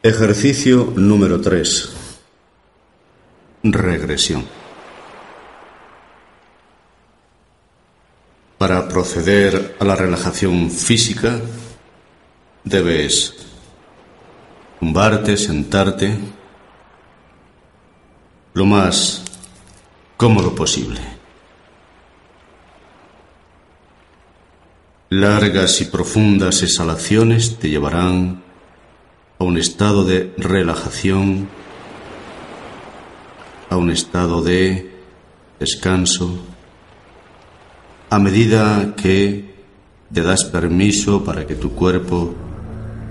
Ejercicio número 3. Regresión. Para proceder a la relajación física, debes tumbarte, sentarte, lo más cómodo posible. Largas y profundas exhalaciones te llevarán a un estado de relajación, a un estado de descanso, a medida que te das permiso para que tu cuerpo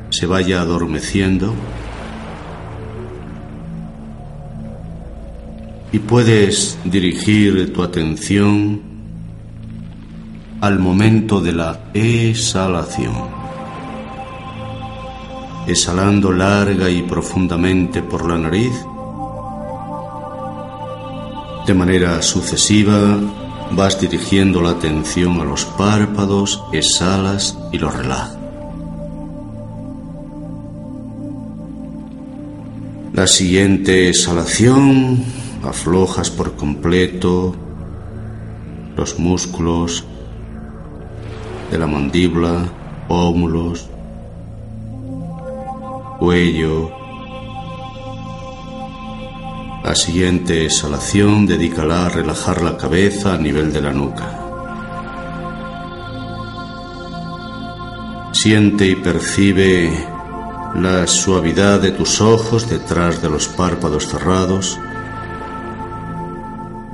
se vaya adormeciendo y puedes dirigir tu atención al momento de la exhalación exhalando larga y profundamente por la nariz. De manera sucesiva vas dirigiendo la atención a los párpados, exhalas y los relajas. La siguiente exhalación aflojas por completo los músculos de la mandíbula, pómulos, cuello. La siguiente exhalación dedícala a relajar la cabeza a nivel de la nuca. Siente y percibe la suavidad de tus ojos detrás de los párpados cerrados,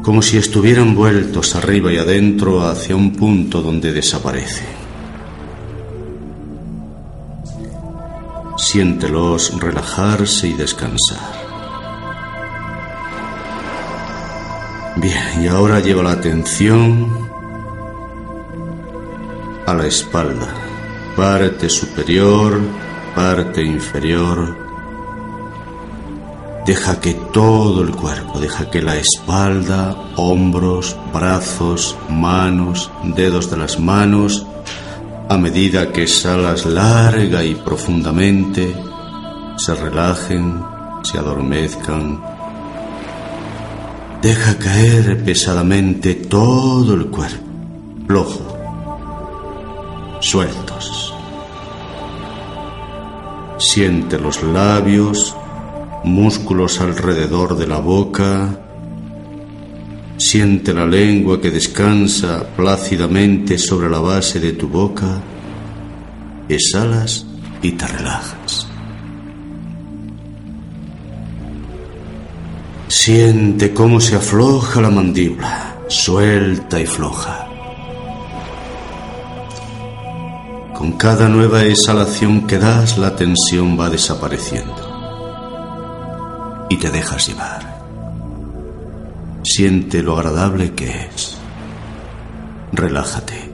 como si estuvieran vueltos arriba y adentro hacia un punto donde desaparece. Siéntelos relajarse y descansar. Bien, y ahora lleva la atención a la espalda, parte superior, parte inferior. Deja que todo el cuerpo, deja que la espalda, hombros, brazos, manos, dedos de las manos, a medida que exhalas larga y profundamente, se relajen, se adormezcan. Deja caer pesadamente todo el cuerpo, flojo, sueltos. Siente los labios, músculos alrededor de la boca, Siente la lengua que descansa plácidamente sobre la base de tu boca. Exhalas y te relajas. Siente cómo se afloja la mandíbula, suelta y floja. Con cada nueva exhalación que das, la tensión va desapareciendo y te dejas llevar. Siente lo agradable que es. Relájate.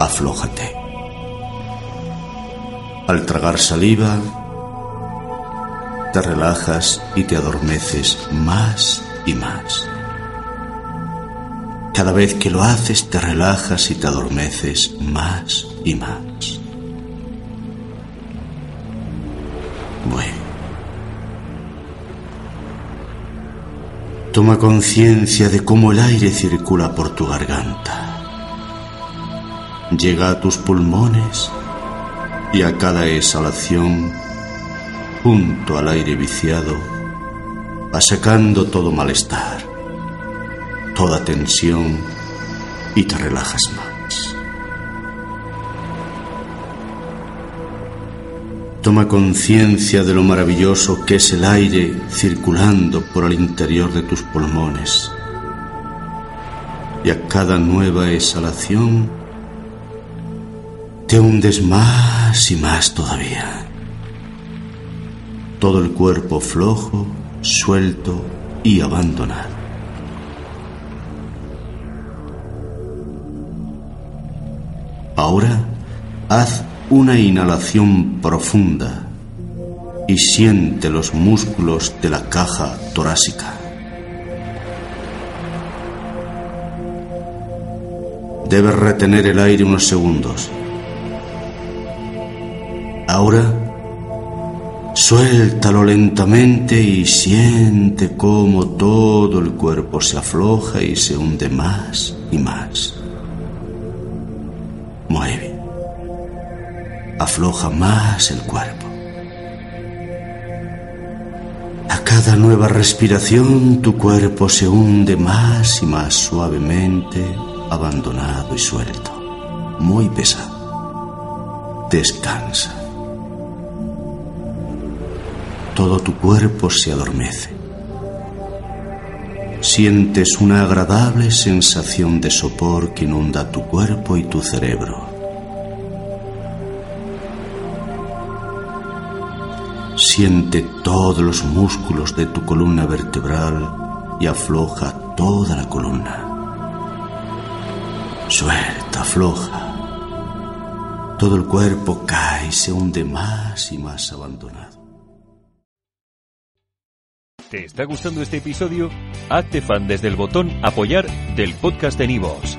Aflójate. Al tragar saliva, te relajas y te adormeces más y más. Cada vez que lo haces te relajas y te adormeces más y más. Bueno. Toma conciencia de cómo el aire circula por tu garganta. Llega a tus pulmones y a cada exhalación, junto al aire viciado, va sacando todo malestar, toda tensión y te relajas más. Toma conciencia de lo maravilloso que es el aire circulando por el interior de tus pulmones. Y a cada nueva exhalación te hundes más y más todavía. Todo el cuerpo flojo, suelto y abandonado. Ahora haz una inhalación profunda y siente los músculos de la caja torácica. Debes retener el aire unos segundos. Ahora Suéltalo lentamente y siente cómo todo el cuerpo se afloja y se hunde más y más. Mueve. Afloja más el cuerpo. A cada nueva respiración tu cuerpo se hunde más y más suavemente, abandonado y suelto. Muy pesado. Descansa todo tu cuerpo se adormece. Sientes una agradable sensación de sopor que inunda tu cuerpo y tu cerebro. Siente todos los músculos de tu columna vertebral y afloja toda la columna. Suelta, afloja. Todo el cuerpo cae y se hunde más y más abandonado. ¿Te está gustando este episodio? Hazte fan desde el botón Apoyar del podcast de Nivos.